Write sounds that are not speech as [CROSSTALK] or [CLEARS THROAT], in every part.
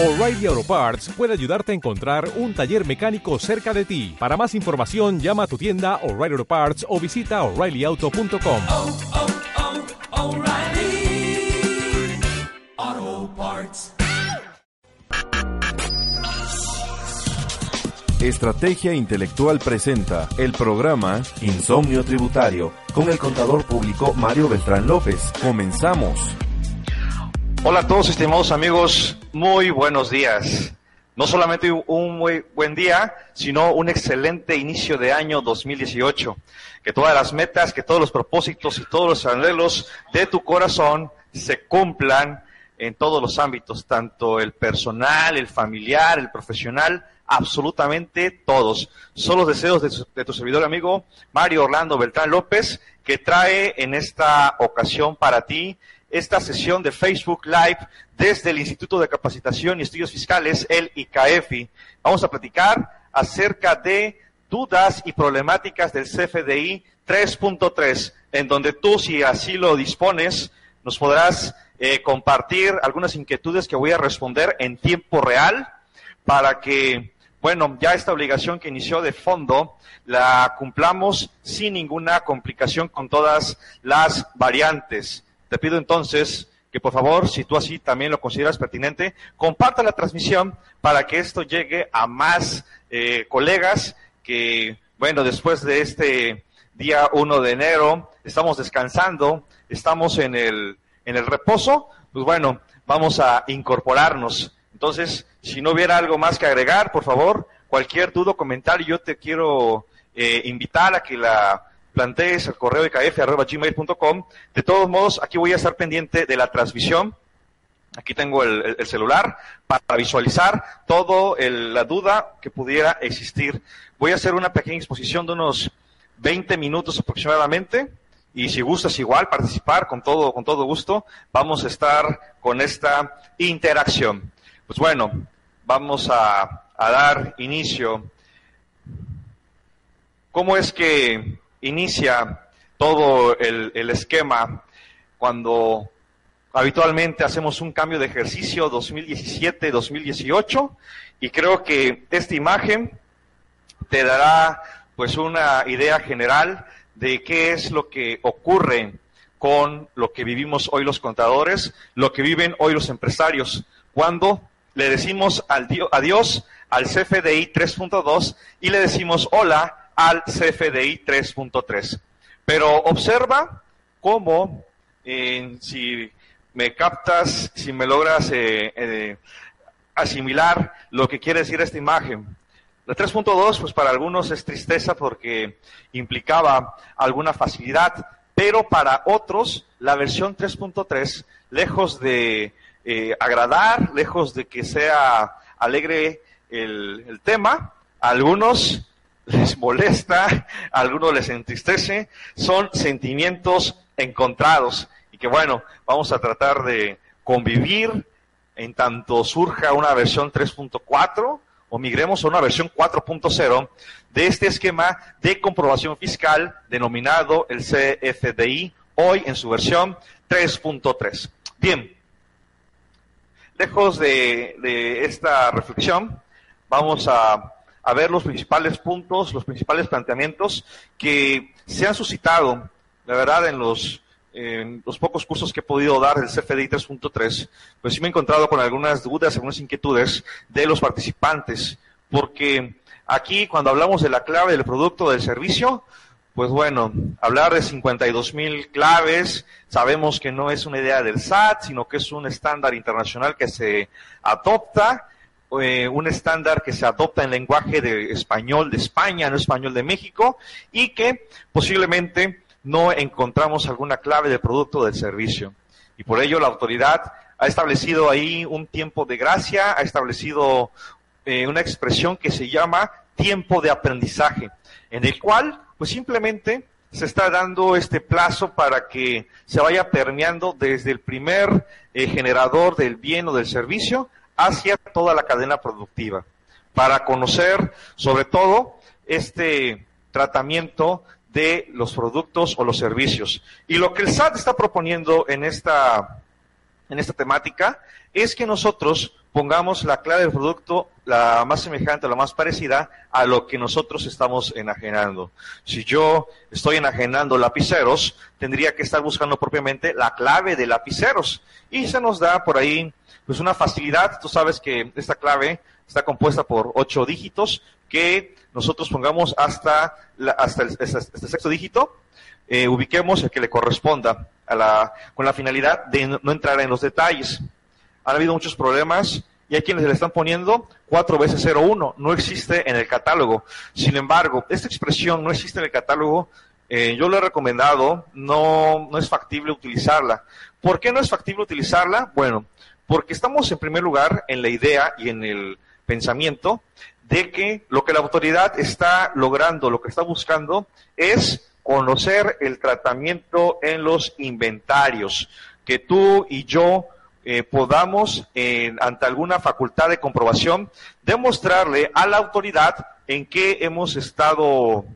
O'Reilly Auto Parts puede ayudarte a encontrar un taller mecánico cerca de ti. Para más información, llama a tu tienda O'Reilly Auto Parts o visita oreillyauto.com. oh, oh, O'Reilly Auto Parts. Estrategia Intelectual presenta el programa Insomnio Tributario con el contador público Mario Beltrán López. Comenzamos. Hola a todos, estimados amigos, muy buenos días. No solamente un muy buen día, sino un excelente inicio de año 2018. Que todas las metas, que todos los propósitos y todos los anhelos de tu corazón se cumplan en todos los ámbitos, tanto el personal, el familiar, el profesional, absolutamente todos. Son los deseos de, de tu servidor amigo Mario Orlando Beltrán López, que trae en esta ocasión para ti esta sesión de Facebook Live desde el Instituto de Capacitación y Estudios Fiscales, el ICAEFI. Vamos a platicar acerca de dudas y problemáticas del CFDI 3.3, en donde tú, si así lo dispones, nos podrás eh, compartir algunas inquietudes que voy a responder en tiempo real para que, bueno, ya esta obligación que inició de fondo la cumplamos sin ninguna complicación con todas las variantes. Te pido entonces que por favor, si tú así también lo consideras pertinente, comparta la transmisión para que esto llegue a más eh, colegas que, bueno, después de este día 1 de enero, estamos descansando, estamos en el, en el reposo, pues bueno, vamos a incorporarnos. Entonces, si no hubiera algo más que agregar, por favor, cualquier duda o comentario, yo te quiero eh, invitar a que la plantees al correo de. De todos modos, aquí voy a estar pendiente de la transmisión. Aquí tengo el, el, el celular para visualizar todo el, la duda que pudiera existir. Voy a hacer una pequeña exposición de unos 20 minutos aproximadamente. Y si gustas igual participar con todo, con todo gusto, vamos a estar con esta interacción. Pues bueno, vamos a dar inicio. ¿Cómo es que inicia todo el, esquema cuando habitualmente hacemos un cambio de ejercicio 2017-2018 y creo que esta imagen te dará pues una idea general de qué es lo que ocurre con lo que vivimos hoy los contadores, lo que viven hoy los empresarios, cuando le decimos al adiós al CFDI 3.2 y le decimos hola al CFDI 3.3. Pero observa cómo, eh, si me captas, si me logras eh, eh, asimilar lo que quiere decir esta imagen. La 3.2, pues para algunos es tristeza porque implicaba alguna facilidad, pero para otros la versión 3.3, lejos de eh, agradar, lejos de que sea alegre el, tema, algunos les molesta, a algunos les entristece, son sentimientos encontrados y que bueno, vamos a tratar de convivir en tanto surja una versión 3.4 o migremos a una versión 4.0 de este esquema de comprobación fiscal denominado el CFDI, hoy en su versión 3.3. Bien, lejos de, de, esta reflexión, vamos a, a ver los principales puntos, los principales planteamientos que se han suscitado, la verdad, en los en los pocos cursos que he podido dar del CFDI 3.3, pues sí me he encontrado con algunas dudas, algunas inquietudes de los participantes, porque aquí cuando hablamos de la clave del producto del servicio, pues bueno, hablar de 52 mil claves, sabemos que no es una idea del SAT, sino que es un estándar internacional que se adopta, eh, un estándar que se adopta en lenguaje de español de España, no español de México, y que posiblemente no encontramos alguna clave del producto del servicio. Y por ello la autoridad ha establecido ahí un tiempo de gracia, ha establecido eh, una expresión que se llama tiempo de aprendizaje, en el cual pues simplemente se está dando este plazo para que se vaya permeando desde el primer eh, generador del bien o del servicio hacia toda la cadena productiva, para conocer sobre todo este tratamiento de los productos o los servicios. Y lo que el SAT está proponiendo en esta, en esta temática es que nosotros pongamos la clave del producto la más semejante, la más parecida a lo que nosotros estamos enajenando. Si yo estoy enajenando lapiceros, tendría que estar buscando propiamente la clave de lapiceros. Y se nos da por ahí pues una facilidad. Tú sabes que esta clave está compuesta por ocho dígitos que nosotros pongamos hasta, la, hasta el sexto dígito, eh, ubiquemos el que le corresponda con la finalidad de no, entrar en los detalles. Han habido muchos problemas y hay quienes le están poniendo 4 veces 01, no existe en el catálogo. Sin embargo, esta expresión no existe en el catálogo, eh, yo le he recomendado, no, no es factible utilizarla. ¿Por qué no es factible utilizarla? Bueno, porque estamos en primer lugar en la idea y en el pensamiento de que lo que la autoridad está logrando, lo que está buscando, es conocer el tratamiento en los inventarios, que tú y yo eh, podamos, ante alguna facultad de comprobación, demostrarle a la autoridad en qué hemos estado,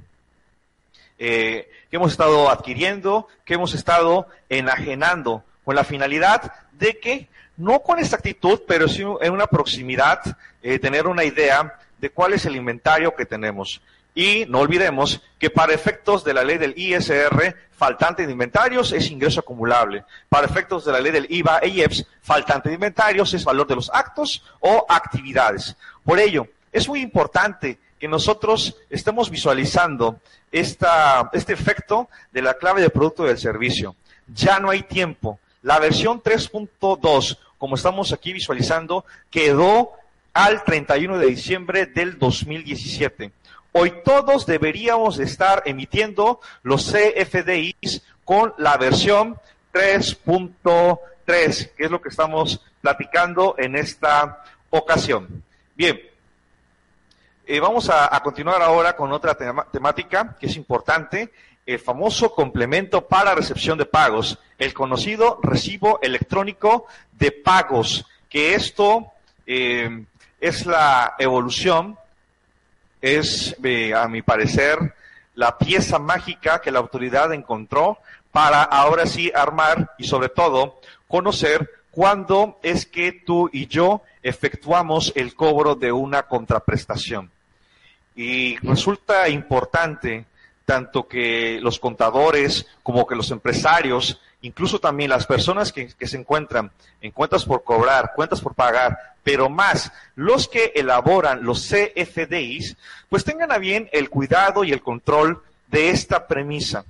eh, qué hemos estado adquiriendo, qué hemos estado enajenando, con la finalidad de que, no con exactitud, pero sí en una proximidad, eh, tener una idea de cuál es el inventario que tenemos. Y no olvidemos que para efectos de la ley del ISR, faltante de inventarios es ingreso acumulable. Para efectos de la ley del IVA e IEPS, faltante de inventarios es valor de los actos o actividades. Por ello, es muy importante que nosotros estemos visualizando este efecto de la clave de producto del servicio. Ya no hay tiempo. La versión 3.2, como estamos aquí visualizando, quedó al 31 de diciembre del 2017. Hoy todos deberíamos estar emitiendo los CFDIs con la versión 3.3, que es lo que estamos platicando en esta ocasión. Bien, eh, vamos a, continuar ahora con otra temática que es importante, el famoso complemento para recepción de pagos, el conocido recibo electrónico de pagos, que esto eh, es la evolución es, eh, a mi parecer, la pieza mágica que la autoridad encontró para ahora sí armar y sobre todo conocer cuándo es que tú y yo efectuamos el cobro de una contraprestación. Y resulta importante tanto que los contadores como que los empresarios, incluso también las personas que, se encuentran en cuentas por cobrar, cuentas por pagar, pero más los que elaboran los CFDIs, pues tengan a bien el cuidado y el control de esta premisa.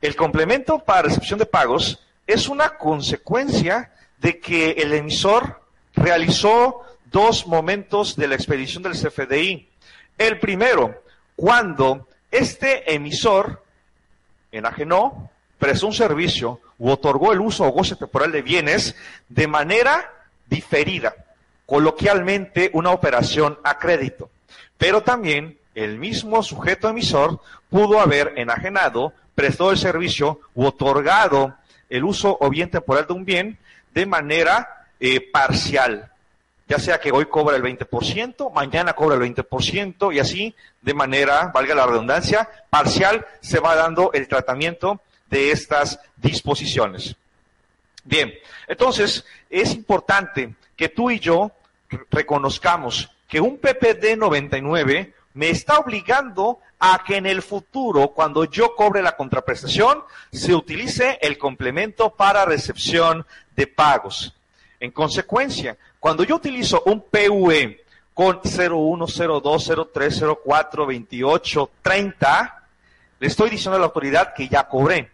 El complemento para recepción de pagos es una consecuencia de que el emisor realizó dos momentos de la expedición del CFDI. El primero, cuando este emisor enajenó, prestó un servicio u otorgó el uso o goce temporal de bienes de manera diferida, coloquialmente una operación a crédito. Pero también el mismo sujeto emisor pudo haber enajenado, prestó el servicio u otorgado el uso o bien temporal de un bien de manera eh, parcial, ya sea que hoy cobra el 20%, mañana cobra el 20% y así, de manera, valga la redundancia, parcial, se va dando el tratamiento de estas disposiciones. Bien, entonces es importante que tú y yo reconozcamos que un PPD 99 me está obligando a que en el futuro, cuando yo cobre la contraprestación, se utilice el complemento para recepción de pagos. En consecuencia, cuando yo utilizo un PUE con 01, 02, 03, 04, 28, 30, le estoy diciendo a la autoridad que ya cobré.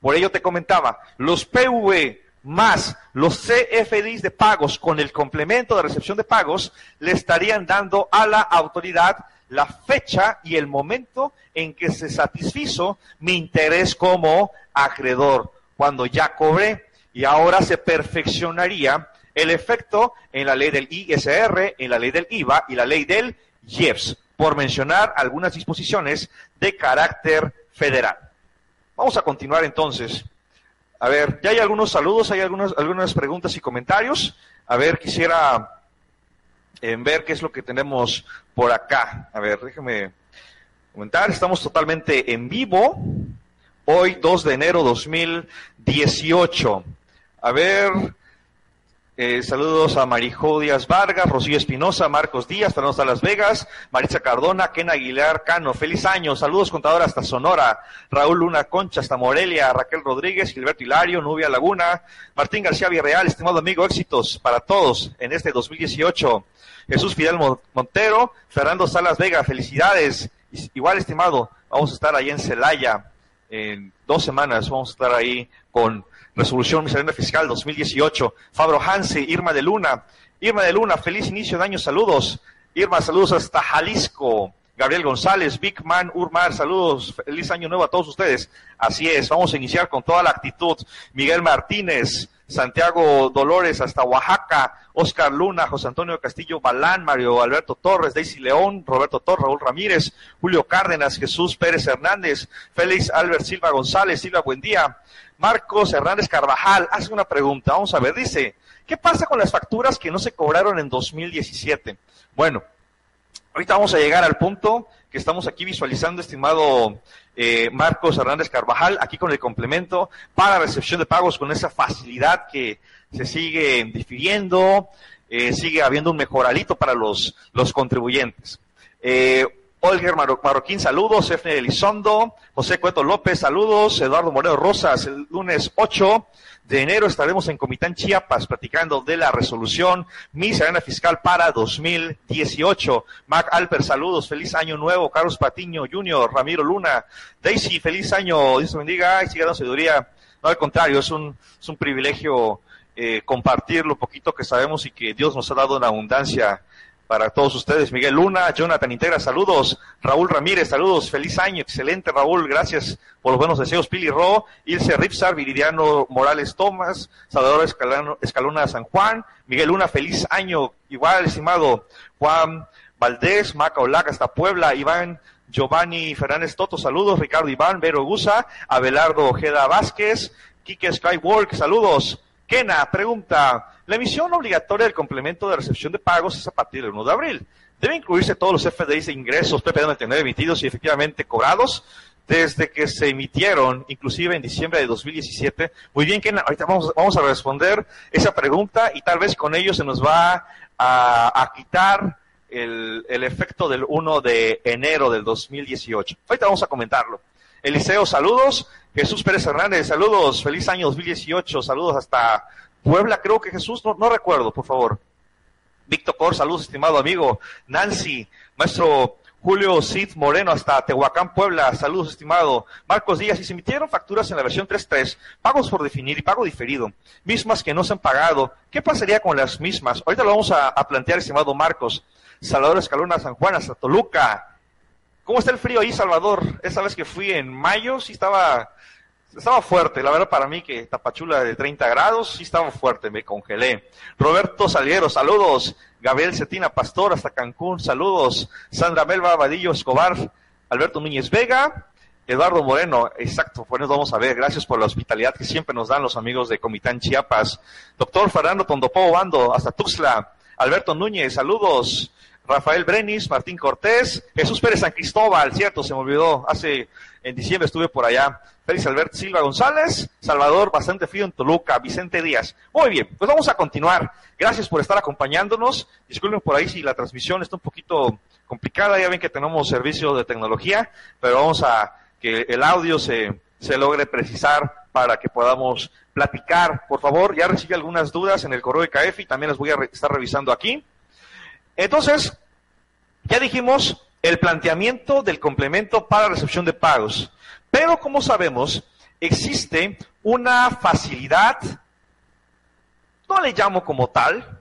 Por ello te comentaba, los PUE más los CFDIs de pagos con el complemento de recepción de pagos le estarían dando a la autoridad la fecha y el momento en que se satisfizo mi interés como acreedor, cuando ya cobré y ahora se perfeccionaría el efecto en la ley del ISR, en la ley del IVA y la ley del IEPS, por mencionar algunas disposiciones de carácter federal. Vamos a continuar entonces. A ver, ya hay algunos saludos, hay algunas, algunas preguntas y comentarios. A ver, quisiera eh, ver qué es lo que tenemos por acá. A ver, déjeme comentar. Estamos totalmente en vivo. Hoy, 2 de enero 2018. A ver, Eh, saludos a Marijo Díaz Vargas, Rocío Espinosa, Marcos Díaz, Fernando hasta Las Vegas, Maritza Cardona, Ken Aguilar Cano, feliz año, saludos contador hasta Sonora, Raúl Luna Concha hasta Morelia, Raquel Rodríguez, Gilberto Hilario, Nubia Laguna, Martín García Villarreal, estimado amigo, éxitos para todos en este 2018. Jesús Fidel Mon- Montero, Fernando Salas Vega, felicidades. Igual, estimado, vamos a estar ahí en Celaya. En dos semanas, vamos a estar ahí con resolución miscelánea fiscal 2018. Fabro Hanse, Irma de Luna. Irma de Luna, feliz inicio de año, saludos. Irma, saludos hasta Jalisco. Gabriel González, Big Man Urmar, saludos, feliz año nuevo a todos ustedes. Así es, vamos a iniciar con toda la actitud. Miguel Martínez, Santiago Dolores hasta Oaxaca, Oscar Luna, José Antonio Castillo Balán, Mario Alberto Torres, Daisy León, Roberto Torres, Raúl Ramírez, Julio Cárdenas, Jesús Pérez Hernández, Félix Albert Silva González, Silva Buendía, Marcos Hernández Carvajal, hace una pregunta, vamos a ver, dice, ¿qué pasa con las facturas que no se cobraron en 2017? Bueno, Ahorita vamos a llegar al punto que estamos aquí visualizando, estimado eh, Marcos Hernández Carvajal, aquí con el complemento para recepción de pagos con esa facilidad que se sigue difiriendo, eh, sigue habiendo un mejoralito para los, los contribuyentes. Eh, Olger Marro- Marroquín, saludos. Efne Elizondo, José Cueto López, saludos. Eduardo Moreno Rosas, el lunes 8 de enero estaremos en Comitán Chiapas platicando de la resolución miscelánea fiscal para 2018. Mac Alper, saludos. Feliz año nuevo. Carlos Patiño Jr., Ramiro Luna. Daisy, feliz año. Dios te bendiga. Y siga dando sabiduría. No, al contrario, es un, es un privilegio eh, compartir lo poquito que sabemos y que Dios nos ha dado en abundancia para todos ustedes. Miguel Luna, Jonathan Integra, saludos. Raúl Ramírez, saludos. Feliz año, excelente Raúl, gracias por los buenos deseos. Pili Ro, Ilse Ripsar, Viridiano Morales Tomás, Salvador Escalano- Escalona San Juan. Miguel Luna, feliz año. Igual, estimado Juan Valdés, Maca Olaca hasta Puebla, Iván Giovanni Fernández Toto, saludos. Ricardo Iván, Vero Gusa, Abelardo Ojeda Vázquez, Quique Skywalk, saludos. Kena pregunta, la emisión obligatoria del complemento de recepción de pagos es a partir del 1 de abril. ¿Debe incluirse todos los FDIs de ingresos PP99 emitidos y efectivamente cobrados desde que se emitieron, inclusive en diciembre de 2017? Muy bien, Kena, ahorita vamos, a responder esa pregunta y tal vez con ello se nos va a, a quitar el, el efecto del 1 de enero del 2018. Ahorita vamos a comentarlo. Eliseo, saludos. Jesús Pérez Hernández, saludos. Feliz año 2018. Saludos hasta Puebla, creo que Jesús, no, no recuerdo, por favor. Víctor Cor, saludos, estimado amigo. Nancy, maestro Julio Cid Moreno, hasta Tehuacán, Puebla, saludos, estimado. Marcos Díaz, y se emitieron facturas en la versión 3.3, pagos por definir y pago diferido, mismas que no se han pagado. ¿Qué pasaría con las mismas? Ahorita lo vamos a, plantear, estimado Marcos. Salvador Escalona, San Juan, hasta Toluca. ¿Cómo está el frío ahí, Salvador? Esa vez que fui en mayo, sí estaba, estaba fuerte. La verdad, para mí, que Tapachula de 30 grados, sí estaba fuerte, me congelé. Roberto Saliero, saludos. Gabriel Cetina Pastor, hasta Cancún, saludos. Sandra Melba Vadillo Escobar, Alberto Núñez Vega, Eduardo Moreno, exacto, pues nos vamos a ver. Gracias por la hospitalidad que siempre nos dan los amigos de Comitán Chiapas. Doctor Fernando Tondopó Bando, hasta Tuxtla. Alberto Núñez, saludos. Rafael Brenis, Martín Cortés, Jesús Pérez San Cristóbal, cierto, se me olvidó, hace, en diciembre estuve por allá. Félix Alberto Silva González, Salvador, bastante frío en Toluca, Vicente Díaz. Muy bien, pues vamos a continuar. Gracias por estar acompañándonos. Disculpen por ahí si la transmisión está un poquito complicada, ya ven que tenemos servicio de tecnología, pero vamos a que el audio se, se logre precisar para que podamos platicar. Por favor, ya recibí algunas dudas en el correo de y también las voy a estar revisando aquí. Entonces, ya dijimos el planteamiento del complemento para recepción de pagos. Pero como sabemos, existe una facilidad, no le llamo como tal,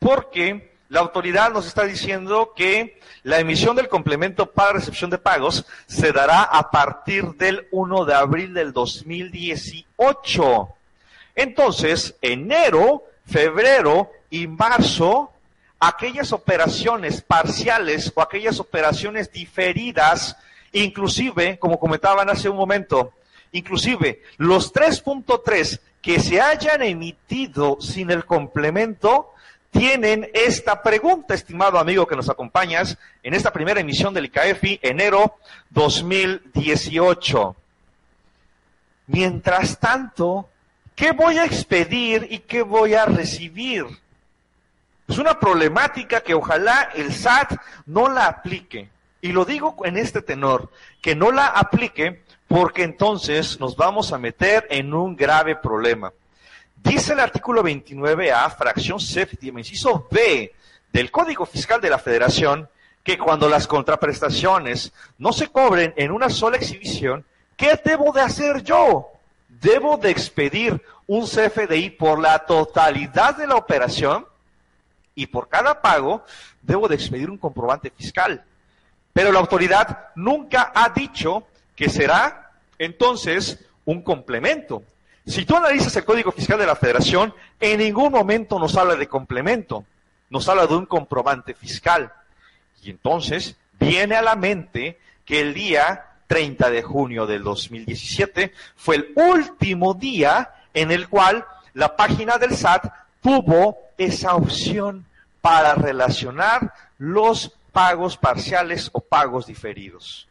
porque la autoridad nos está diciendo que la emisión del complemento para recepción de pagos se dará a partir del 1 de abril del 2018. Entonces, enero, febrero y marzo, aquellas operaciones parciales o aquellas operaciones diferidas, inclusive, como comentaban hace un momento, inclusive los 3.3 que se hayan emitido sin el complemento, tienen esta pregunta, estimado amigo que nos acompañas, en esta primera emisión del ICAEFI, enero 2018. Mientras tanto, ¿qué voy a expedir y qué voy a recibir? Es una problemática que ojalá el SAT no la aplique. Y lo digo en este tenor, que no la aplique porque entonces nos vamos a meter en un grave problema. Dice el artículo 29A, fracción séptima, inciso B del Código Fiscal de la Federación, que cuando las contraprestaciones no se cobren en una sola exhibición, ¿qué debo de hacer yo? Debo de expedir un CFDI por la totalidad de la operación y por cada pago debo de expedir un comprobante fiscal. Pero la autoridad nunca ha dicho que será entonces un complemento. Si tú analizas el Código Fiscal de la Federación, en ningún momento nos habla de complemento, nos habla de un comprobante fiscal. Y entonces viene a la mente que el día 30 de junio del 2017 fue el último día en el cual la página del SAT tuvo esa opción para relacionar los pagos parciales o pagos diferidos.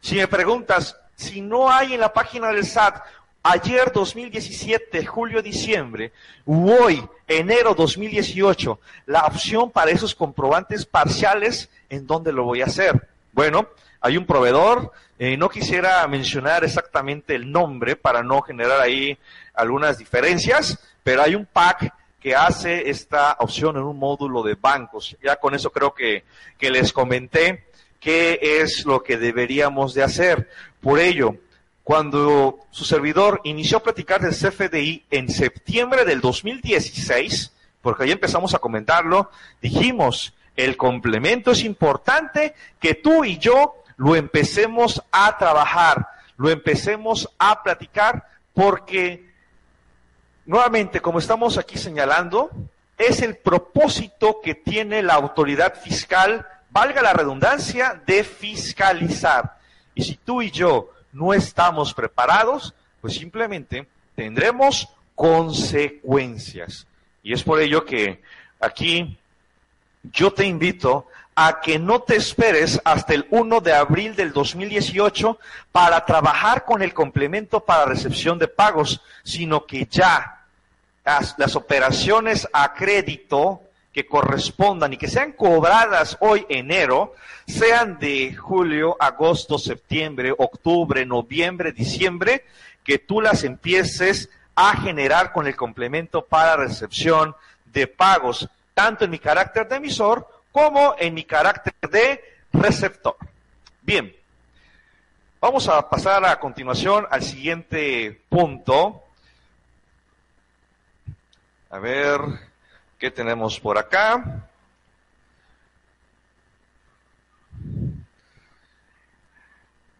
Si me preguntas, si no hay en la página del SAT ayer 2017, julio, diciembre, u hoy, enero 2018, la opción para esos comprobantes parciales, ¿en dónde lo voy a hacer? Bueno, hay un proveedor, eh, no quisiera mencionar exactamente el nombre para no generar ahí algunas diferencias, pero hay un pack que hace esta opción en un módulo de bancos. Ya con eso creo que, que les comenté qué es lo que deberíamos de hacer. Por ello, cuando su servidor inició a platicar del CFDI en septiembre del 2016, porque ahí empezamos a comentarlo, dijimos, el complemento es importante que tú y yo lo empecemos a trabajar, lo empecemos a platicar, porque nuevamente, como estamos aquí señalando, es el propósito que tiene la autoridad fiscal, valga la redundancia, de fiscalizar. Y si tú y yo no estamos preparados, pues simplemente tendremos consecuencias. Y es por ello que aquí yo te invito a que no te esperes hasta el 1 de abril del 2018 para trabajar con el complemento para recepción de pagos, sino que ya las, operaciones a crédito que correspondan y que sean cobradas hoy enero, sean de julio, agosto, septiembre, octubre, noviembre, diciembre, que tú las empieces a generar con el complemento para recepción de pagos, tanto en mi carácter de emisor como en mi carácter de receptor. Bien, vamos a pasar a continuación al siguiente punto. A ver, ¿qué tenemos por acá?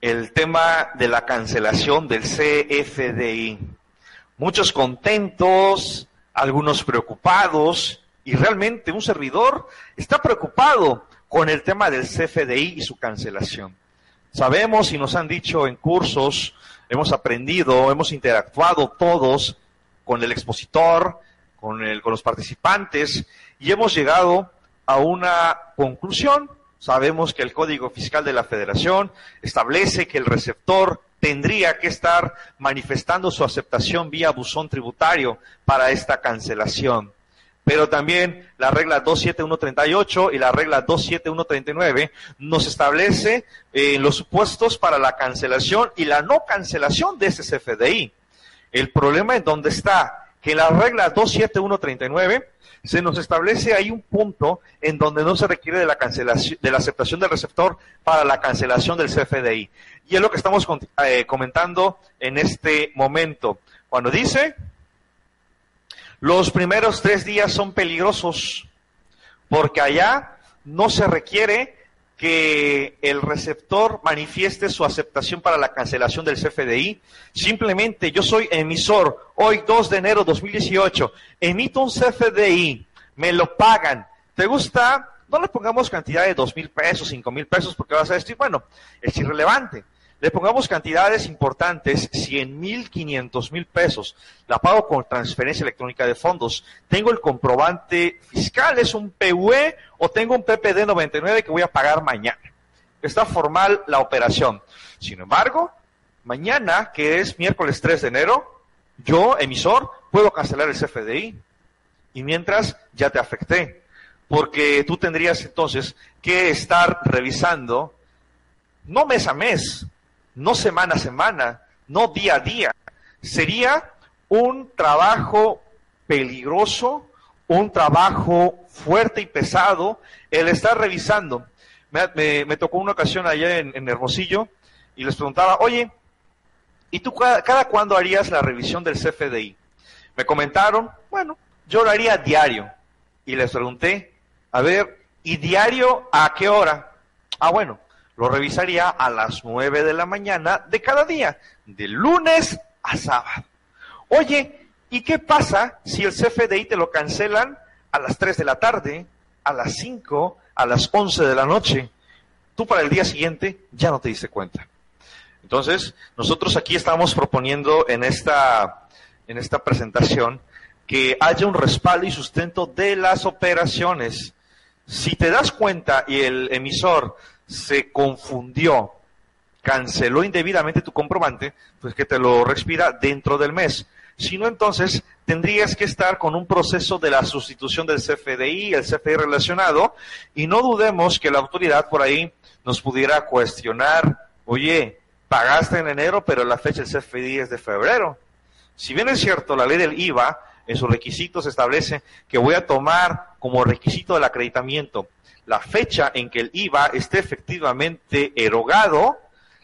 El tema de la cancelación del CFDI. Muchos contentos, algunos preocupados, y realmente un servidor está preocupado con el tema del CFDI y su cancelación. Sabemos y nos han dicho en cursos, hemos aprendido, hemos interactuado todos con el expositor, con, el, con los participantes y hemos llegado a una conclusión. Sabemos que el Código Fiscal de la Federación establece que el receptor tendría que estar manifestando su aceptación vía buzón tributario para esta cancelación pero también la regla 27138 y la regla 27139 nos establece eh, los supuestos para la cancelación y la no cancelación de ese CFDI. El problema es dónde está, en la regla 27139 se nos establece ahí un punto en donde no se requiere de la cancelación, de la aceptación del receptor para la cancelación del CFDI. Y es lo que estamos eh, comentando en este momento. Cuando dice los primeros tres días son peligrosos porque allá no se requiere que el receptor manifieste su aceptación para la cancelación del CFDI. Simplemente yo soy emisor, hoy 2 de enero 2018, emito un CFDI, me lo pagan. ¿Te gusta? No le pongamos cantidad de dos mil pesos, cinco mil pesos, porque vas a decir, bueno, es irrelevante. Le pongamos cantidades importantes, 100 mil, 500 mil pesos. La pago con transferencia electrónica de fondos. Tengo el comprobante fiscal, es un PUE o tengo un PPD 99 que voy a pagar mañana. Está formal la operación. Sin embargo, mañana, que es miércoles 3 de enero, yo, emisor, puedo cancelar el CFDI y mientras ya te afecté, porque tú tendrías entonces que estar revisando no mes a mes, no semana a semana, no día a día. Sería un trabajo peligroso, un trabajo fuerte y pesado el estar revisando. Me, me- me tocó una ocasión allá en, en Hermosillo y les preguntaba, oye, ¿y tú cada, cada cuándo harías la revisión del CFDI? Me comentaron, bueno, yo lo haría diario. Y les pregunté, a ver, ¿y diario a qué hora? Ah, bueno, lo revisaría a las 9 de la mañana de cada día, de lunes a sábado. Oye, ¿y qué pasa si el CFDI te lo cancelan a las 3 de la tarde, a las 5, a las 11 de la noche? Tú para el día siguiente ya no te diste cuenta. Entonces, nosotros aquí estamos proponiendo en esta, en esta presentación que haya un respaldo y sustento de las operaciones. Si te das cuenta y el emisor se confundió, canceló indebidamente tu comprobante, pues que te lo respira dentro del mes. Si no, entonces tendrías que estar con un proceso de la sustitución del CFDI, el CFDI relacionado, y no dudemos que la autoridad por ahí nos pudiera cuestionar, oye, pagaste en enero, pero la fecha del CFDI es de febrero. Si bien es cierto, la ley del IVA en sus requisitos establece que voy a tomar como requisito del acreditamiento la fecha en que el IVA esté efectivamente erogado,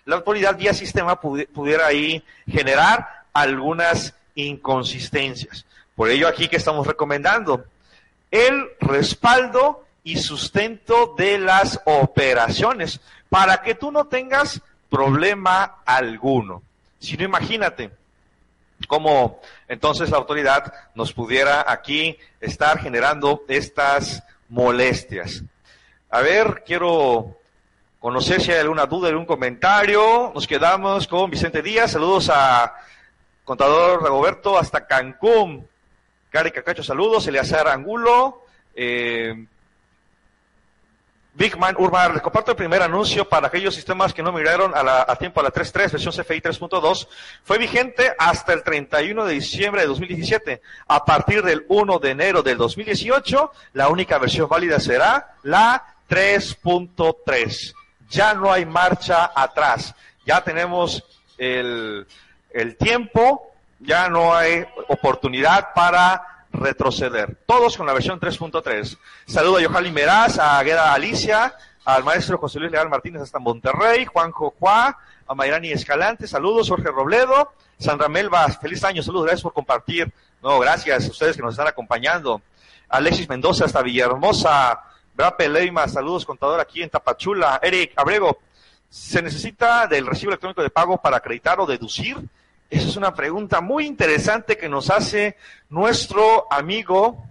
la autoridad vía sistema pudi- pudiera ahí generar algunas inconsistencias. Por ello aquí que estamos recomendando el respaldo y sustento de las operaciones para que tú no tengas problema alguno. Si no, imagínate, cómo entonces la autoridad nos pudiera aquí estar generando estas molestias. A ver, quiero conocer si hay alguna duda, algún comentario. Nos quedamos con Vicente Díaz. Saludos a contador Ragoberto hasta Cancún. Cari Cacacho, saludos. Eleazar Angulo. Eh, Big Man Urban, les comparto el primer anuncio para aquellos sistemas que no migraron a tiempo a la 3.3, versión CFI 3.2. Fue vigente hasta el 31 de diciembre de 2017. A partir del 1 de enero del 2018, la única versión válida será la 3.3. Ya no hay marcha atrás. Ya tenemos el, el tiempo, ya no hay oportunidad para retroceder. Todos con la versión 3.3. Saludo a Yohali Meraz, a Agueda Alicia, al maestro José Luis Leal Martínez hasta Monterrey, Juanjo Juá, a Mayrani Escalante, saludos, Jorge Robledo, Sandra Melba, feliz año, saludos, gracias por compartir. No, gracias a ustedes que nos están acompañando. Alexis Mendoza hasta Villahermosa, Brape Leima, saludos, contador aquí en Tapachula. Eric Abrego, ¿se necesita del recibo electrónico de pago para acreditar o deducir? Esa es una pregunta muy interesante que nos hace nuestro amigo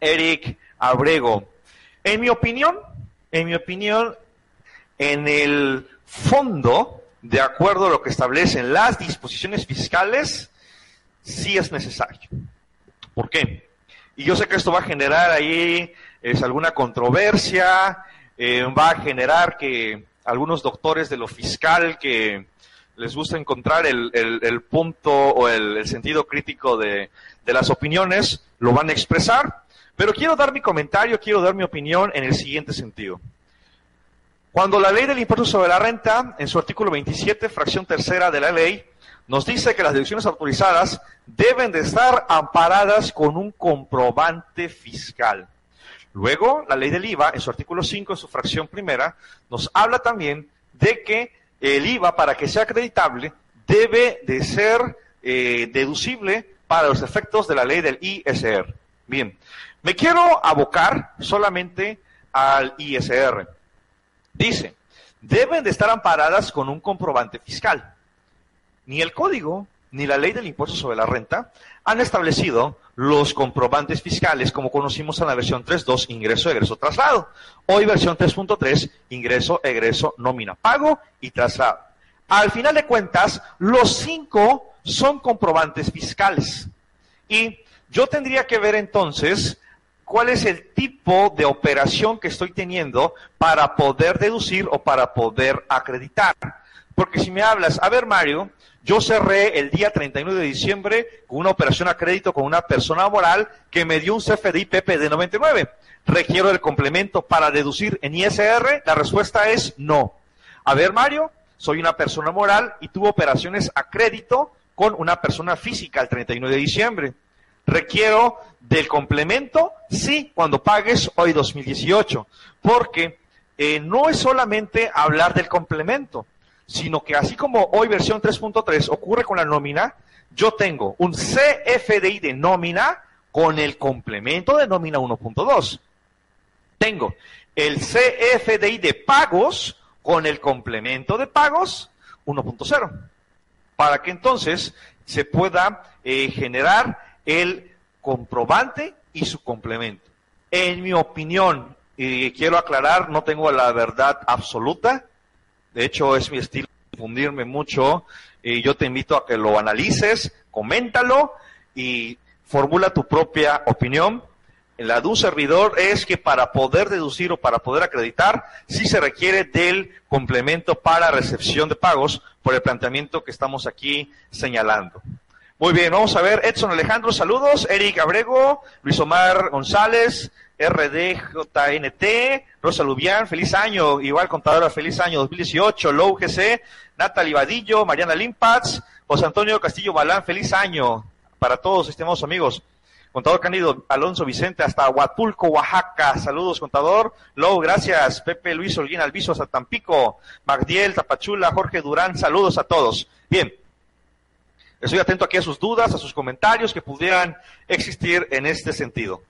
Eric Abrego. En mi opinión, en mi opinión, en el fondo, de acuerdo a lo que establecen las disposiciones fiscales, sí es necesario. ¿Por qué? Y yo sé que esto va a generar ahí es, alguna controversia, eh, va a generar que algunos doctores de lo fiscal que les gusta encontrar el, punto o el, el sentido crítico de, de las opiniones, lo van a expresar. Pero quiero dar mi comentario, quiero dar mi opinión en el siguiente sentido. Cuando la ley del impuesto sobre la renta, en su artículo 27, fracción tercera de la ley, nos dice que las deducciones autorizadas deben de estar amparadas con un comprobante fiscal. Luego, la ley del IVA, en su artículo 5, en su fracción primera, nos habla también de que el IVA, para que sea acreditable, debe de ser eh, deducible para los efectos de la ley del ISR. Bien, me quiero abocar solamente al ISR. Dice, deben de estar amparadas con un comprobante fiscal. Ni el código ni la ley del impuesto sobre la renta han establecido los comprobantes fiscales como conocimos en la versión 3.2, ingreso, egreso, traslado. Hoy versión 3.3, ingreso, egreso, nómina, pago y traslado. Al final de cuentas, los cinco son comprobantes fiscales. Y yo tendría que ver entonces cuál es el tipo de operación que estoy teniendo para poder deducir o para poder acreditar. Porque si me hablas, a ver Mario, yo cerré el día 31 de diciembre con una operación a crédito con una persona moral que me dio un CFDI PP de 99. ¿Requiero el complemento para deducir en ISR? La respuesta es no. A ver Mario, soy una persona moral y tuve operaciones a crédito con una persona física el 31 de diciembre. ¿Requiero del complemento? Sí, cuando pagues hoy 2018. Porque eh, no es solamente hablar del complemento, sino que así como hoy versión 3.3 ocurre con la nómina, yo tengo un CFDI de nómina con el complemento de nómina 1.2. Tengo el CFDI de pagos con el complemento de pagos 1.0. Para que entonces se pueda eh, generar el comprobante y su complemento. En mi opinión, y quiero aclarar, no tengo la verdad absoluta. De hecho, es mi estilo confundirme mucho. Y yo te invito a que lo analices, coméntalo y formula tu propia opinión. La de un servidor es que para poder deducir o para poder acreditar, sí se requiere del complemento para recepción de pagos por el planteamiento que estamos aquí señalando. Muy bien, vamos a ver. Edson Alejandro, saludos. Eric Abrego, Luis Omar González, RDJNT, Rosa Lubián, feliz año, igual contadora, feliz año 2018, Low GC, Natalie Vadillo, Mariana Limpatz, José Antonio Castillo Balán, feliz año para todos, estimados amigos. Contador Candido Alonso Vicente hasta Huatulco, Oaxaca. Saludos, contador. Low, gracias. Pepe Luis Holguín Alviso hasta Tampico. Magdiel, Tapachula, Jorge Durán, saludos a todos. Bien. Estoy atento aquí a sus dudas, a sus comentarios que pudieran existir en este sentido.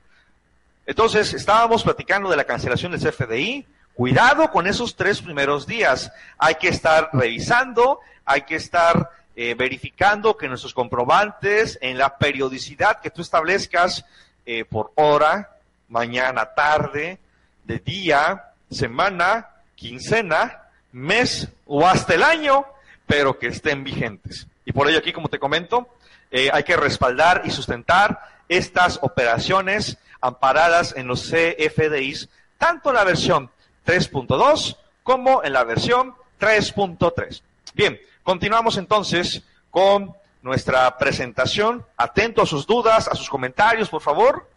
Entonces, estábamos platicando de la cancelación del CFDI. Cuidado con esos tres primeros días. Hay que estar revisando, hay que estar eh, verificando que nuestros comprobantes en la periodicidad que tú establezcas eh, por hora, mañana, tarde, de día, semana, quincena, mes o hasta el año, pero que estén vigentes. Y por ello aquí, como te comento, eh, hay que respaldar y sustentar estas operaciones amparadas en los CFDIs, tanto en la versión 3.2 como en la versión 3.3. Bien, continuamos entonces con nuestra presentación. Atento a sus dudas, a sus comentarios, por favor.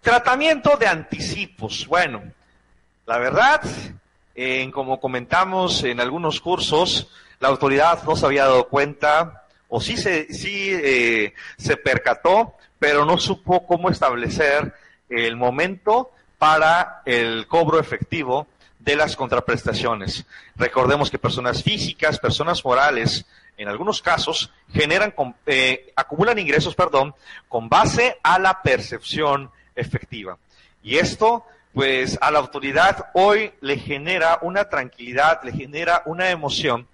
Tratamiento de anticipos. Bueno, la verdad, en como comentamos en algunos cursos, la autoridad no se había dado cuenta, o sí se, sí, eh, se percató pero no supo cómo establecer el momento para el cobro efectivo de las contraprestaciones. Recordemos que personas físicas, personas morales, en algunos casos, generan, eh, acumulan ingresos, perdón, con base a la percepción efectiva. Y esto, pues, a la autoridad hoy le genera una tranquilidad, le genera una emoción,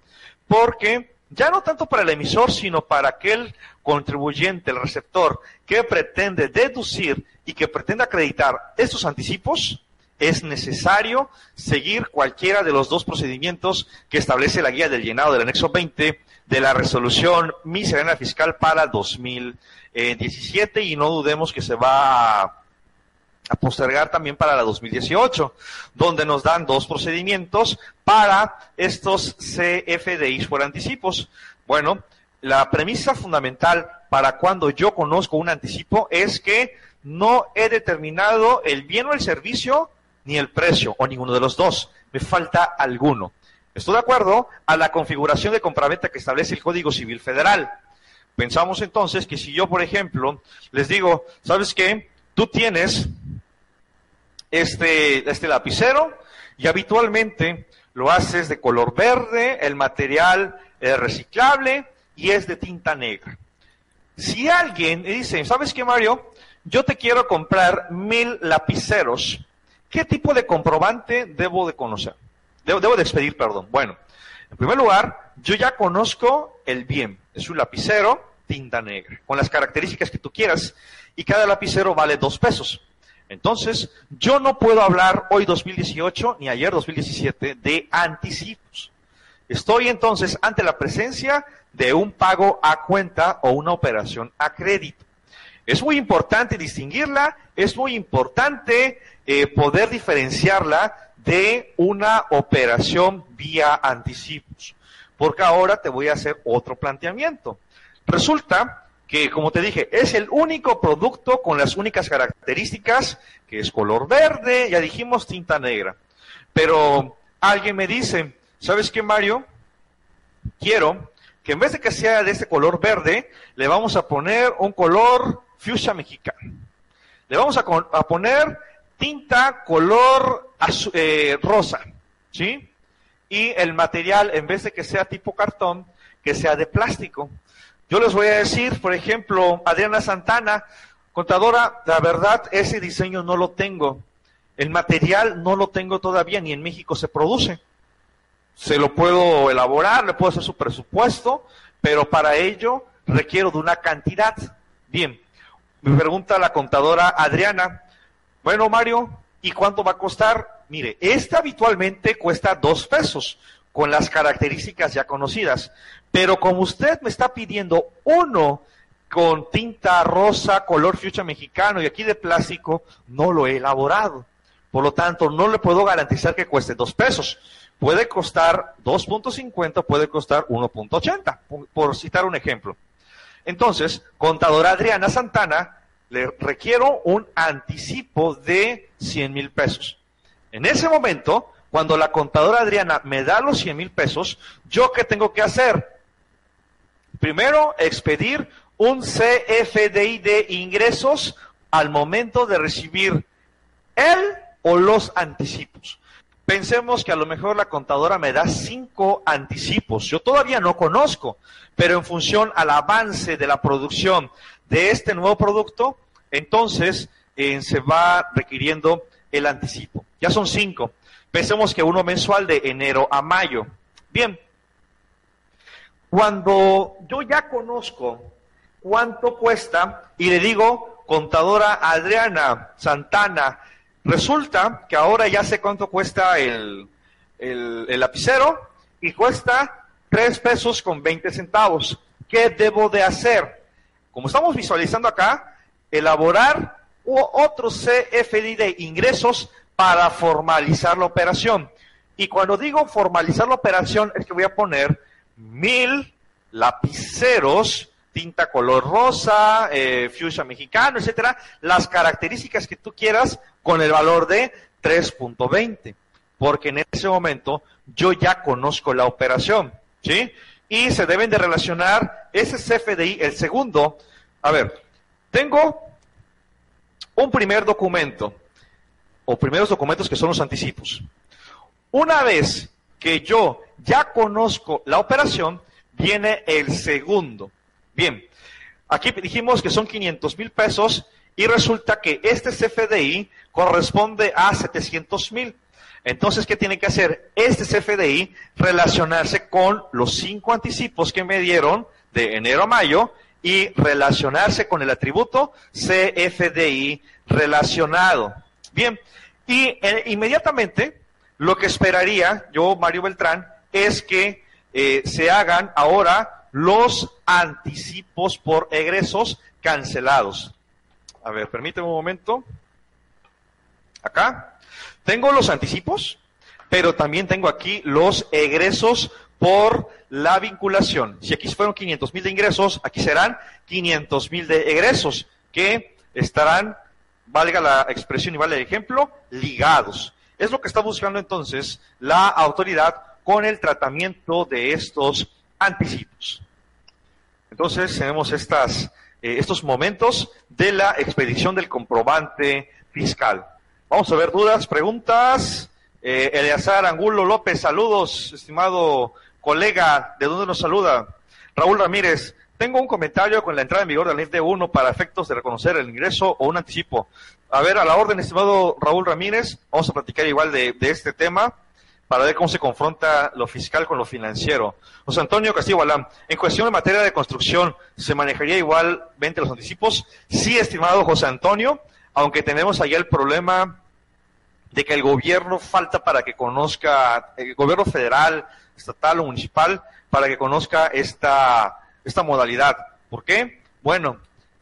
porque ya no tanto para el emisor, sino para aquel contribuyente, el receptor, que pretende deducir y que pretende acreditar estos anticipos, es necesario seguir cualquiera de los dos procedimientos que establece la guía del llenado del anexo 20 de la resolución miscelánea fiscal para 2017 y no dudemos que se va a a postergar también para la 2018, donde nos dan dos procedimientos para estos CFDIs por anticipos. Bueno, la premisa fundamental para cuando yo conozco un anticipo es que no he determinado el bien o el servicio ni el precio o ninguno de los dos. Me falta alguno. Estoy de acuerdo a la configuración de compraventa que establece el Código Civil Federal. Pensamos entonces que si yo, por ejemplo, les digo, ¿sabes qué? Tú tienes este, este lapicero y habitualmente lo haces de color verde, el material es reciclable y es de tinta negra. Si alguien dice, ¿sabes qué, Mario? Yo te quiero comprar mil lapiceros. ¿Qué tipo de comprobante debo de conocer? Debo, debo de expedir, perdón. Bueno, en primer lugar, yo ya conozco el bien. Es un lapicero, tinta negra, con las características que tú quieras, y cada lapicero vale dos pesos. Entonces, yo no puedo hablar hoy 2018 ni ayer 2017 de anticipos. Estoy entonces ante la presencia de un pago a cuenta o una operación a crédito. Es muy importante distinguirla, es muy importante eh, poder diferenciarla de una operación vía anticipos. Porque ahora te voy a hacer otro planteamiento. Resulta que, como te dije, es el único producto con las únicas características, que es color verde, ya dijimos tinta negra. Pero alguien me dice, ¿sabes qué, Mario? Quiero que en vez de que sea de este color verde, le vamos a poner un color fuchsia mexicano. Le vamos a, a poner tinta color eh, rosa, ¿sí? Y el material, en vez de que sea tipo cartón, que sea de plástico. Yo les voy a decir, por ejemplo, Adriana Santana, contadora, la verdad, ese diseño no lo tengo. El material no lo tengo todavía, ni en México se produce. Se lo puedo elaborar, le puedo hacer su presupuesto, pero para ello requiero de una cantidad. Bien, me pregunta la contadora Adriana, bueno Mario, ¿y cuánto va a costar? Mire, esta habitualmente cuesta dos pesos, con las características ya conocidas, pero como usted me está pidiendo uno con tinta rosa, color fuchsia mexicano y aquí de plástico, no lo he elaborado. Por lo tanto, no le puedo garantizar que cueste dos pesos. Puede costar 2.50, puede costar 1.80, por- por citar un ejemplo. Entonces, contadora Adriana Santana, le requiero un anticipo de 100 mil pesos. En ese momento, cuando la contadora Adriana me da los 100 mil pesos, ¿yo qué tengo que hacer? Primero, expedir un CFDI de ingresos al momento de recibir él o los anticipos. Pensemos que a lo mejor la contadora me da cinco anticipos. Yo todavía no conozco, pero en función al avance de la producción de este nuevo producto, entonces eh, se va requiriendo el anticipo. Ya son cinco. Pensemos que uno mensual de enero a mayo. Bien, cuando yo ya conozco cuánto cuesta y le digo, contadora Adriana Santana, resulta que ahora ya sé cuánto cuesta el, el, lapicero y cuesta tres pesos con 20 centavos. ¿Qué debo de hacer? Como estamos visualizando acá, elaborar otro CFDI de ingresos para formalizar la operación. Y cuando digo formalizar la operación es que voy a poner mil lapiceros, tinta color rosa, eh, fuchsia mexicano, etcétera, las características que tú quieras con el valor de 3.20, porque en ese momento yo ya conozco la operación, ¿sí? Y se deben de relacionar ese CFDI, el segundo. A ver, tengo un primer documento, o primeros documentos que son los anticipos. Una vez que yo ya conozco la operación, viene el segundo. Bien, aquí dijimos que son 500 mil pesos y resulta que este CFDI corresponde a 700 mil. Entonces, ¿qué tiene que hacer este CFDI? Relacionarse con los cinco anticipos que me dieron de enero a mayo y relacionarse con el atributo CFDI relacionado. Bien, y eh, inmediatamente lo que esperaría yo, Mario Beltrán, es que eh, se hagan ahora los anticipos por egresos cancelados. A ver, permíteme un momento. Acá. Tengo los anticipos, pero también tengo aquí los egresos por la vinculación. Si aquí fueron 500 mil de ingresos, aquí serán 500 mil de egresos, que estarán, valga la expresión y vale el ejemplo, ligados. Es lo que está buscando entonces la autoridad con el tratamiento de estos anticipos. Entonces tenemos estas, eh, estos momentos de la expedición del comprobante fiscal. Vamos a ver dudas, preguntas. Eh, Eleazar Angulo López, saludos, estimado colega, ¿de dónde nos saluda? Raúl Ramírez, tengo un comentario con la entrada en vigor de la ley de uno para efectos de reconocer el ingreso o un anticipo. A ver, a la orden, estimado Raúl Ramírez, vamos a platicar igual de, este tema para ver cómo se confronta lo fiscal con lo financiero. José Antonio Castillo Balán, en cuestión de materia de construcción, ¿se manejaría igualmente los anticipos? Sí, estimado José Antonio, aunque tenemos allá el problema de que el gobierno falta para que conozca, el gobierno federal, estatal o municipal, para que conozca esta, esta modalidad. ¿Por qué? Bueno,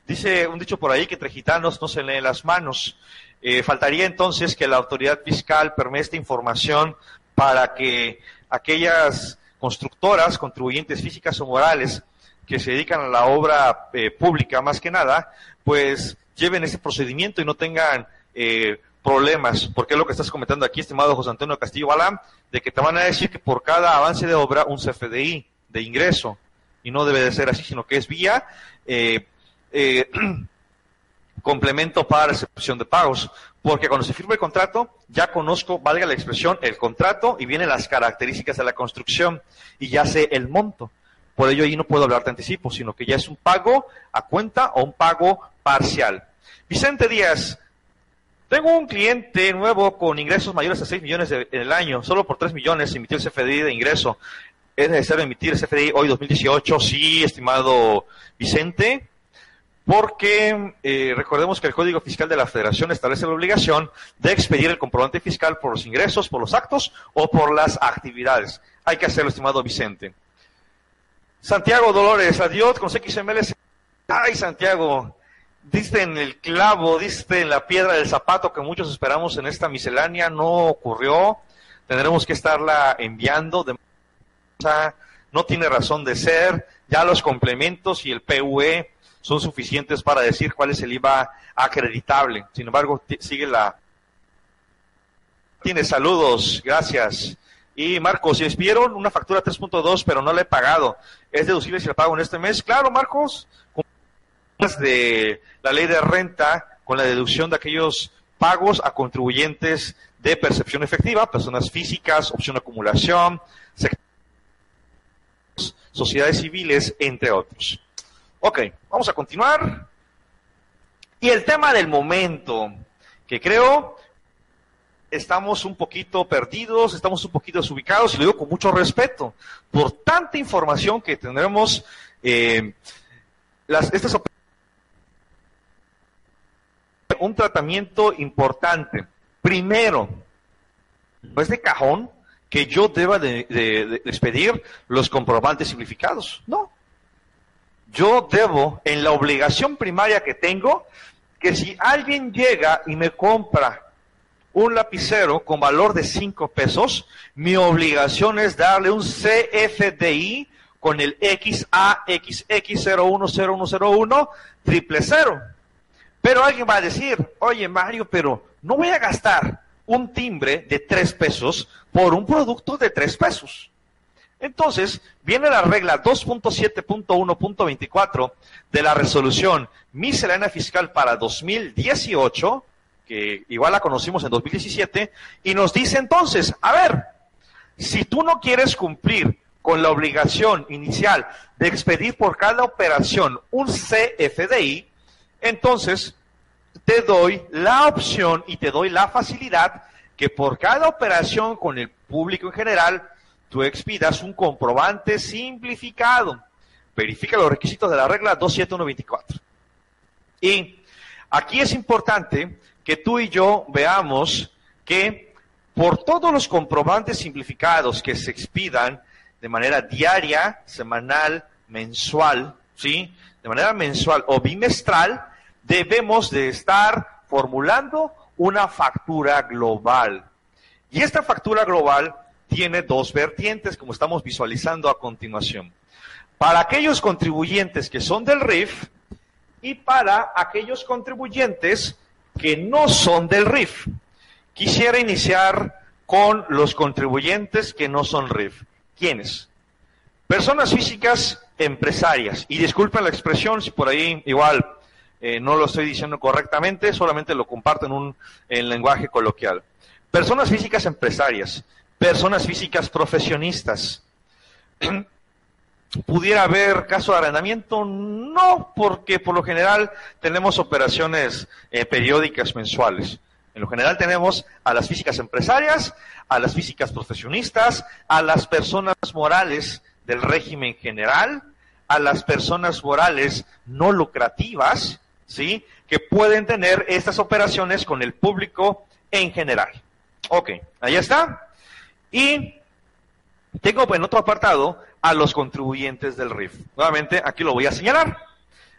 dice un dicho por ahí que entre gitanos no se leen las manos. Eh, faltaría entonces que la autoridad fiscal permita esta información para que aquellas constructoras, contribuyentes físicas o morales que se dedican a la obra eh, pública más que nada, pues lleven ese procedimiento y no tengan eh, problemas, porque es lo que estás comentando aquí, estimado José Antonio Castillo Balán, de que te van a decir que por cada avance de obra un CFDI de ingreso, y no debe de ser así, sino que es vía eh, eh, [CLEARS THROAT] complemento para recepción de pagos, porque cuando se firma el contrato, ya conozco, valga la expresión, el contrato y vienen las características de la construcción y ya sé el monto. Por ello ahí no puedo hablar de anticipo, sino que ya es un pago a cuenta o un pago parcial. Vicente Díaz, tengo un cliente nuevo con ingresos mayores a 6 millones de- en el año, solo por 3 millones emitió el CFDI de ingreso. ¿Es necesario emitir CFDI hoy 2018? Sí, estimado Vicente, porque eh, recordemos que el Código Fiscal de la Federación establece la obligación de expedir el comprobante fiscal por los ingresos, por los actos o por las actividades. Hay que hacerlo, estimado Vicente. Santiago Dolores, adiós con XML. Ay, Santiago, diste en el clavo, diste en la piedra del zapato que muchos esperamos en esta miscelánea, no ocurrió. Tendremos que estarla enviando. De... no tiene razón de ser. Ya los complementos y el PUE son suficientes para decir cuál es el IVA acreditable. Sin embargo, sigue la. Tiene saludos, gracias. Y Marcos, si les pidieron una factura 3.2, pero no la he pagado, ¿es deducible si la pago en este mes? Claro, Marcos, de la ley de renta con la deducción de aquellos pagos a contribuyentes de percepción efectiva, personas físicas, opción de acumulación, sectores, sociedades civiles, entre otros. Ok, vamos a continuar. Y el tema del momento, que creo estamos un poquito perdidos, estamos un poquito desubicados, y lo digo con mucho respeto, por tanta información que tendremos, eh, las, estas un tratamiento importante. Primero, no es de cajón que yo deba de, de- expedir los comprobantes simplificados. No. Yo debo, en la obligación primaria que tengo, que si alguien llega y me compra un lapicero con valor de 5 pesos, mi obligación es darle un CFDI con el XAXX010101 triple cero. Pero alguien va a decir, oye Mario, pero no voy a gastar un timbre de 3 pesos por un producto de 3 pesos. Entonces, viene la regla 2.7.1.24 de la resolución miscelánea fiscal para 2018, que igual la conocimos en 2017, y nos dice entonces, a ver, si tú no quieres cumplir con la obligación inicial de expedir por cada operación un CFDI, entonces te doy la opción y te doy la facilidad que por cada operación con el público en general, tú expidas un comprobante simplificado. Verifica los requisitos de la regla 27124. Y aquí es importante que tú y yo veamos que por todos los comprobantes simplificados que se expidan de manera diaria, semanal, mensual, ¿sí? De manera mensual o bimestral, debemos de estar formulando una factura global. Y esta factura global tiene dos vertientes, como estamos visualizando a continuación. Para aquellos contribuyentes que son del RIF y para aquellos contribuyentes que no son del RIF. Quisiera iniciar con los contribuyentes que no son RIF. ¿Quiénes? Personas físicas empresarias. Y disculpen la expresión si por ahí igual eh, no lo estoy diciendo correctamente, solamente lo comparto en un en lenguaje coloquial. Personas físicas empresarias, personas físicas profesionistas. [CLEARS THROAT] ¿Pudiera haber caso de arrendamiento? No, porque por lo general tenemos operaciones eh, periódicas mensuales. En lo general tenemos a las físicas empresarias, a las físicas profesionistas, a las personas morales del régimen general, a las personas morales no lucrativas, ¿sí? Que pueden tener estas operaciones con el público en general. Ok, ahí está. Y tengo en otro apartado a los contribuyentes del RIF. Nuevamente, aquí lo voy a señalar.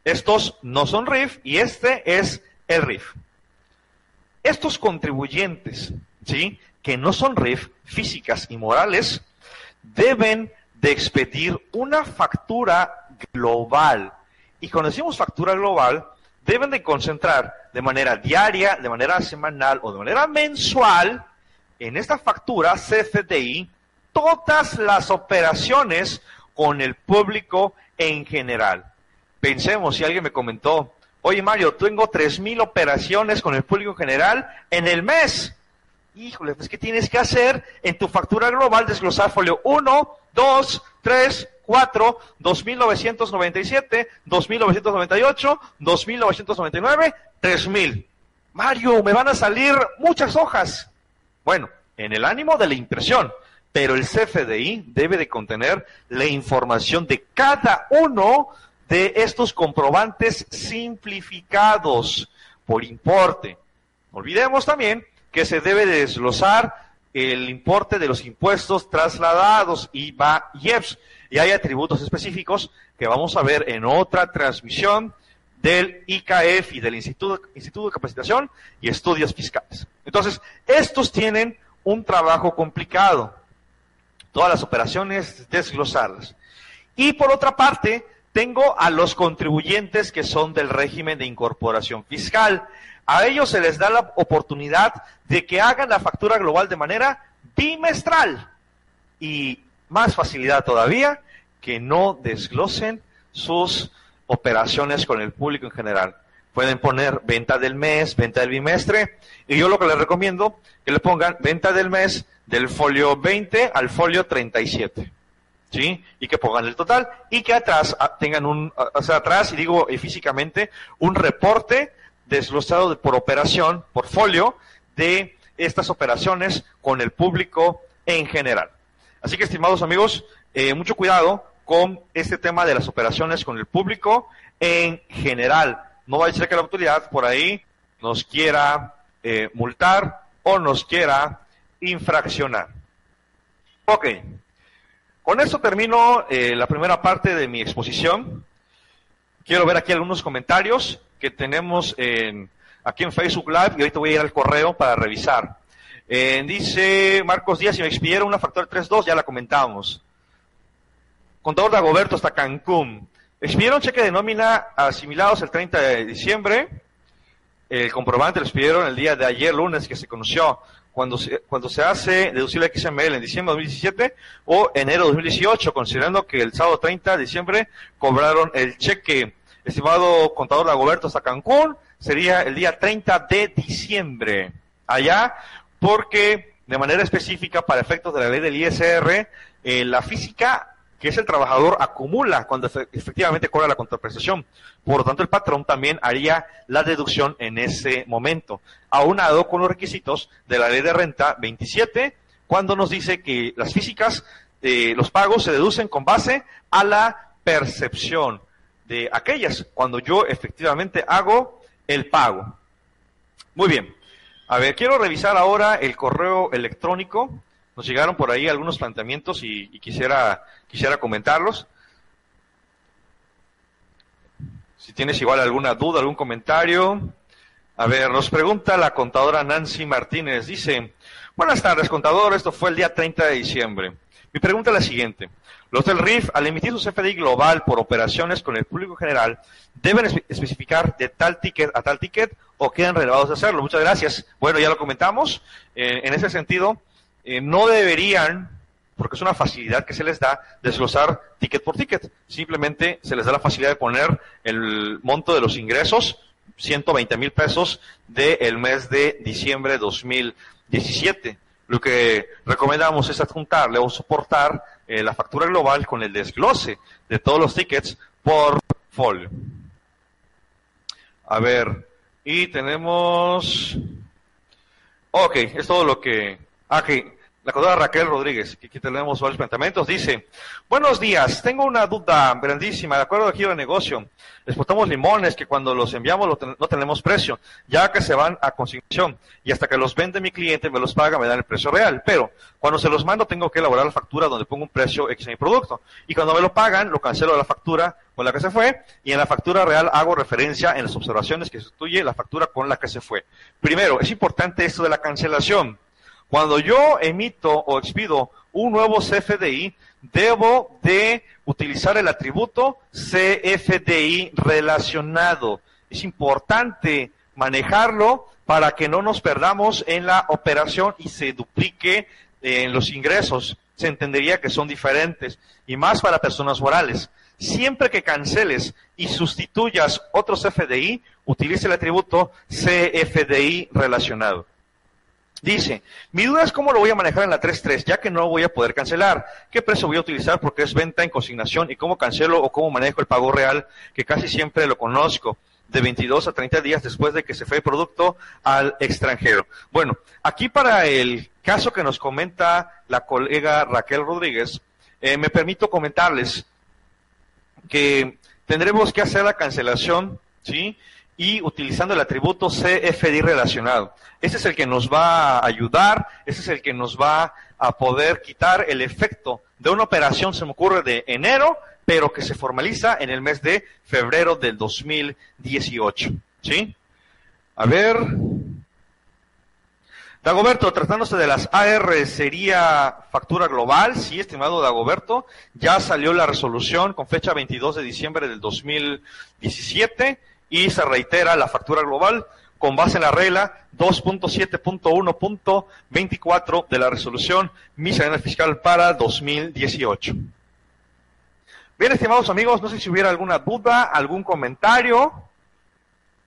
Estos no son RIF y este es el RIF. estos contribuyentes, ¿sí? Que no son RIF físicas y morales, deben de expedir una factura global. Y cuando decimos factura global, deben de concentrar de manera diaria, de manera semanal o de manera mensual en esta factura CFDI todas las operaciones con el público en general. Pensemos, si alguien me comentó, oye Mario, tengo 3.000 operaciones con el público en general en el mes. Híjole, pues ¿qué tienes que hacer en tu factura global? Desglosar folio 1, 2, 3, 4, 2.997, 2.998, 2.999, 3.000. Mario, me van a salir muchas hojas. Bueno, en el ánimo de la impresión, pero el CFDI debe de contener la información de cada uno de estos comprobantes simplificados por importe. Olvidemos también que se debe desglosar el importe de los impuestos trasladados, IVA y EPS, y hay atributos específicos que vamos a ver en otra transmisión del IKF y del Instituto, Instituto de Capacitación y Estudios Fiscales. Entonces, estos tienen un trabajo complicado. Todas las operaciones desglosarlas. Y por otra parte, tengo a los contribuyentes que son del régimen de incorporación fiscal. A ellos se les da la oportunidad de que hagan la factura global de manera bimestral. Y más facilidad todavía, que no desglosen sus operaciones con el público en general. Pueden poner venta del mes, venta del bimestre, y yo lo que les recomiendo que le pongan venta del mes del folio 20 al folio 37. ¿Sí? Y que pongan el total y que atrás ah, tengan un, ah, o atrás, y digo físicamente, un reporte desglosado de, por operación, por folio, de estas operaciones con el público en general. Así que, estimados amigos, eh, mucho cuidado con este tema de las operaciones con el público en general. No va a ser que la autoridad por ahí nos quiera eh, multar o nos quiera infraccionar. Ok, con esto termino eh, la primera parte de mi exposición. Quiero ver aquí algunos comentarios que tenemos en, aquí en Facebook Live y ahorita voy a ir al correo para revisar. Eh, dice Marcos Díaz, si me expidieron una factura 3.2, ya la comentamos. Contador de Agoberto hasta Cancún. Expidieron cheque de nómina asimilados el 30 de diciembre. El comprobante lo expidieron el día de ayer, lunes, que se conoció cuando se, cuando se hace deducible XML en diciembre de 2017 o enero de 2018, considerando que el sábado 30 de diciembre cobraron el cheque. Estimado contador Agoberto hasta Cancún, sería el día 30 de diciembre. Allá porque de manera específica para efectos de la ley del ISR, eh, la física que es el trabajador acumula cuando efectivamente cobra la contraprestación. Por lo tanto, el patrón también haría la deducción en ese momento, aunado con los requisitos de la ley de renta 27, cuando nos dice que las físicas, eh, los pagos se deducen con base a la percepción de aquellas, cuando yo efectivamente hago el pago. Muy bien. A ver, quiero revisar ahora el correo electrónico. Nos llegaron por ahí algunos planteamientos y, quisiera, quisiera comentarlos. Si tienes igual alguna duda, algún comentario. A ver, nos pregunta la contadora Nancy Martínez. Dice, buenas tardes, contador. Esto fue el día 30 de diciembre. Mi pregunta es la siguiente. Los del RIF, al emitir su CFDI global por operaciones con el público general, deben especificar de tal ticket a tal ticket o quedan relevados de hacerlo. Muchas gracias. Bueno, ya lo comentamos. Eh, en ese sentido, eh, no deberían, porque es una facilidad que se les da, desglosar ticket por ticket. Simplemente se les da la facilidad de poner el monto de los ingresos, 120 mil pesos del mes de diciembre de 2017. Lo que recomendamos es adjuntarle o soportar eh, la factura global con el desglose de todos los tickets por folio. A ver, y tenemos... Ok, es todo lo que... Ah, la contadora Raquel Rodríguez, que aquí tenemos varios planteamientos, dice, buenos días, tengo una duda grandísima, de acuerdo aquí al negocio, exportamos limones que cuando los enviamos no tenemos precio, ya que se van a consignación y hasta que los vende mi cliente me los paga, me dan el precio real, pero cuando se los mando tengo que elaborar la factura donde pongo un precio X en mi producto y cuando me lo pagan lo cancelo de la factura con la que se fue y en la factura real hago referencia en las observaciones que sustituye la factura con la que se fue. Primero, es importante esto de la cancelación. Cuando yo emito o expido un nuevo CFDI, debo de utilizar el atributo CFDI relacionado. Es importante manejarlo para que no nos perdamos en la operación y se duplique eh, en los ingresos. Se entendería que son diferentes y más para personas morales. Siempre que canceles y sustituyas otro CFDI, utilice el atributo CFDI relacionado. Dice, mi duda es cómo lo voy a manejar en la 3.3, ya que no voy a poder cancelar. ¿Qué precio voy a utilizar porque es venta en consignación y cómo cancelo o cómo manejo el pago real, que casi siempre lo conozco, de 22 a 30 días después de que se fue el producto al extranjero? Bueno, aquí para el caso que nos comenta la colega Raquel Rodríguez, eh, me permito comentarles que tendremos que hacer la cancelación, ¿sí? Y utilizando el atributo CFDI relacionado. Ese es el que nos va a ayudar, ese es el que nos va a poder quitar el efecto de una operación, se me ocurre, de enero, pero que se formaliza en el mes de febrero del 2018, ¿sí? A ver. Dagoberto, tratándose de las AR, ¿sería factura global? Sí, estimado Dagoberto. Ya salió la resolución con fecha 22 de diciembre del 2017 y se reitera la factura global con base en la regla 2.7.1.24 de la resolución miscelánea fiscal para 2018. Bien, estimados amigos, no sé si hubiera alguna duda, algún comentario.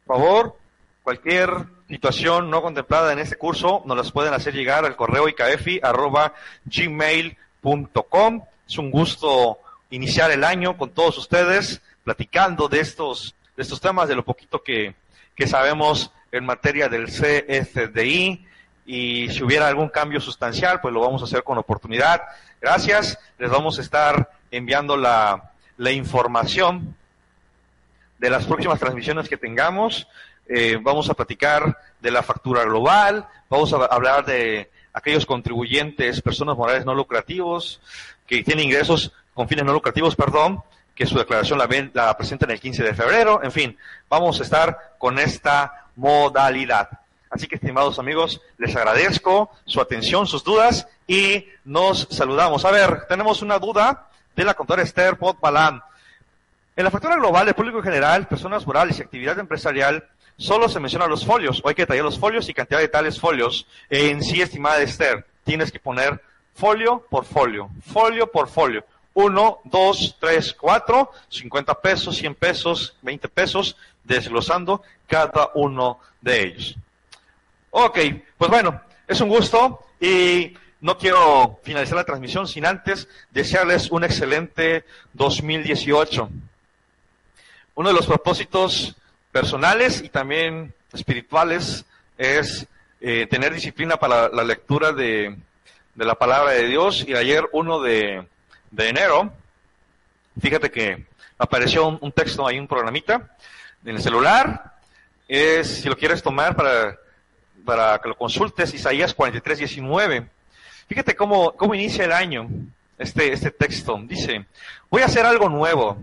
Por favor, cualquier situación no contemplada en este curso nos las pueden hacer llegar al correo icaefi.gmail.com. Es un gusto iniciar el año con todos ustedes, platicando de estos, de estos temas, de lo poquito que, que sabemos en materia del CFDI. Y si hubiera algún cambio sustancial, pues lo vamos a hacer con oportunidad. Gracias. Les vamos a estar enviando la, la información de las próximas transmisiones que tengamos. Eh, vamos a platicar de la factura global, vamos a hablar de aquellos contribuyentes, personas morales no lucrativos, que tienen ingresos con fines no lucrativos, perdón, que su declaración la, ven, la presentan el 15 de febrero, en fin, vamos a estar con esta modalidad. Así que, estimados amigos, les agradezco su atención, sus dudas y nos saludamos. A ver, tenemos una duda de la contadora Esther Potbalán. En la factura global de público en general, personas morales y actividad empresarial, solo se mencionan los folios, o hay que detallar los folios y cantidad de tales folios. En sí, estimada Esther, tienes que poner folio por folio, folio por folio. Uno, dos, tres, cuatro, 50 pesos, 100 pesos, 20 pesos, desglosando cada uno de ellos. Ok, pues bueno, es un gusto y no quiero finalizar la transmisión sin antes desearles un excelente 2018. Uno de los propósitos personales y también espirituales es eh, tener disciplina para la, lectura de, de, la palabra de Dios. Y ayer, 1 de, de enero, fíjate que apareció un, un, texto ahí, un programita en el celular. Es, si lo quieres tomar para, para que lo consultes, Isaías 43, 19. Fíjate cómo, cómo inicia el año este, este texto. Dice, voy a hacer algo nuevo.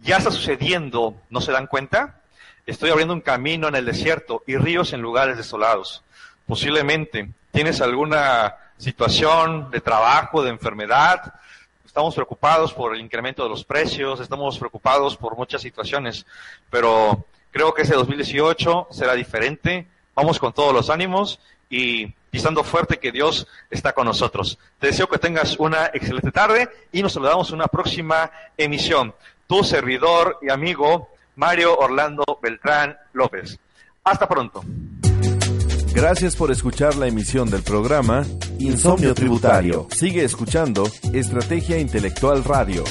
Ya está sucediendo, ¿no se dan cuenta? Estoy abriendo un camino en el desierto y ríos en lugares desolados. Posiblemente tienes alguna situación de trabajo, de enfermedad. Estamos preocupados por el incremento de los precios, estamos preocupados por muchas situaciones, pero creo que ese 2018 será diferente. Vamos con todos los ánimos y pisando fuerte que Dios está con nosotros. Te deseo que tengas una excelente tarde y nos saludamos en una próxima emisión. Tu servidor y amigo Mario Orlando Beltrán López. Hasta pronto. Gracias por escuchar la emisión del programa Insomnio Tributario. Sigue escuchando Estrategia Intelectual Radio.